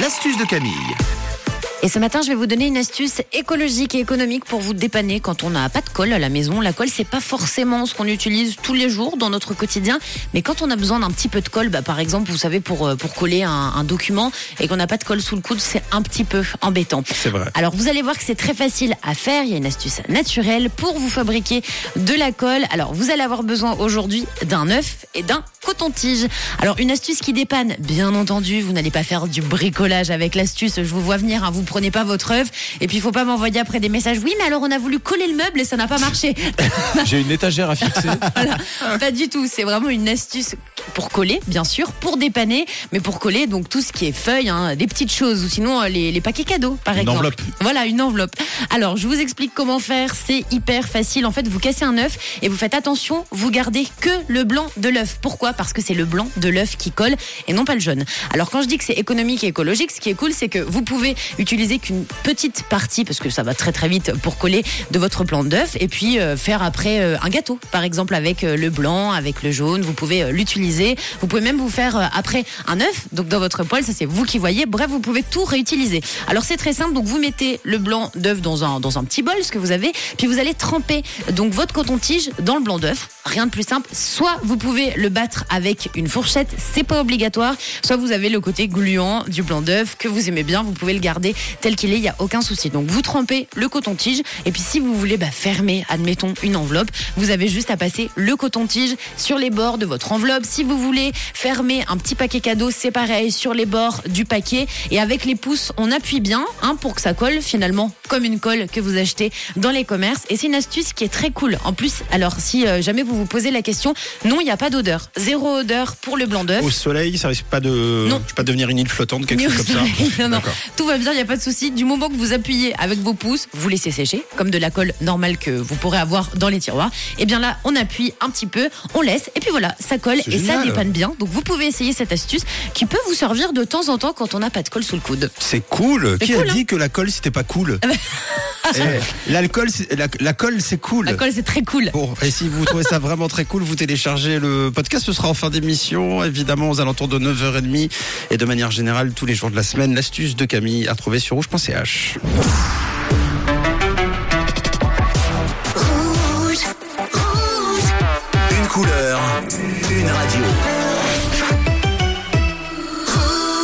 L'astuce de Camille. Et ce matin, je vais vous donner une astuce écologique et économique pour vous dépanner quand on n'a pas de colle à la maison. La colle, c'est pas forcément ce qu'on utilise tous les jours dans notre quotidien, mais quand on a besoin d'un petit peu de colle, bah, par exemple, vous savez, pour, euh, pour coller un, un document et qu'on n'a pas de colle sous le coude, c'est un petit peu embêtant. C'est vrai. Alors, vous allez voir que c'est très facile à faire. Il y a une astuce naturelle pour vous fabriquer de la colle. Alors, vous allez avoir besoin aujourd'hui d'un œuf et d'un coton-tige. Alors, une astuce qui dépanne, bien entendu, vous n'allez pas faire du bricolage avec l'astuce. Je vous vois venir, hein, vous prenez pas votre œuf et puis il faut pas m'envoyer après des messages. Oui, mais alors on a voulu coller le meuble et ça n'a pas marché. J'ai une étagère à fixer. Voilà. Pas du tout. C'est vraiment une astuce pour coller, bien sûr, pour dépanner, mais pour coller donc tout ce qui est feuilles, hein, des petites choses ou sinon euh, les, les paquets cadeaux, par Une exemple. enveloppe. Voilà, une enveloppe. Alors, je vous explique comment faire. C'est hyper facile. En fait, vous cassez un œuf et vous faites attention, vous gardez que le blanc de l'œuf. Pourquoi? Parce que c'est le blanc de l'œuf qui colle et non pas le jaune. Alors, quand je dis que c'est économique et écologique, ce qui est cool, c'est que vous pouvez utiliser qu'une petite partie, parce que ça va très très vite pour coller de votre blanc d'œuf, et puis euh, faire après euh, un gâteau, par exemple avec le blanc, avec le jaune. Vous pouvez euh, Vous pouvez même vous faire euh, après un œuf, donc dans votre poêle, ça c'est vous qui voyez. Bref, vous pouvez tout réutiliser. Alors c'est très simple. Donc vous mettez le blanc d'œuf dans un dans un petit bol, ce que vous avez, puis vous allez tremper donc votre coton-tige dans le blanc d'œuf. Rien de plus simple. Soit vous pouvez le battre avec une fourchette, c'est pas obligatoire. Soit vous avez le côté gluant du blanc d'œuf que vous aimez bien, vous pouvez le garder tel qu'il est, il y a aucun souci. Donc vous trempez le coton-tige et puis si vous voulez bah, fermer, admettons une enveloppe, vous avez juste à passer le coton-tige sur les bords de votre enveloppe. Vous voulez fermer un petit paquet cadeau, c'est pareil sur les bords du paquet et avec les pouces, on appuie bien hein, pour que ça colle finalement comme une colle que vous achetez dans les commerces et c'est une astuce qui est très cool. En plus, alors si euh, jamais vous vous posez la question, non, il n'y a pas d'odeur. Zéro odeur pour le blanc d'œuf. Au soleil, ça risque pas de, Non. pas devenir une île flottante, quelque chose comme ça. Non, non. Tout va bien, il n'y a pas de souci. Du moment que vous appuyez avec vos pouces, vous laissez sécher, comme de la colle normale que vous pourrez avoir dans les tiroirs. Et bien là, on appuie un petit peu, on laisse, et puis voilà, ça colle et ça génial. dépanne bien. Donc vous pouvez essayer cette astuce qui peut vous servir de temps en temps quand on n'a pas de colle sous le coude. C'est cool. Qui cool, a hein dit que la colle c'était pas cool Eh, L'alcool, c'est- la, la colle c'est cool. La colle, c'est très cool. Bon, et si vous trouvez ça vraiment très cool, vous téléchargez le podcast. Ce sera en fin d'émission, évidemment, aux alentours de 9h30. Et de manière générale, tous les jours de la semaine, l'astuce de Camille à retrouver sur rouge.ch. Radio.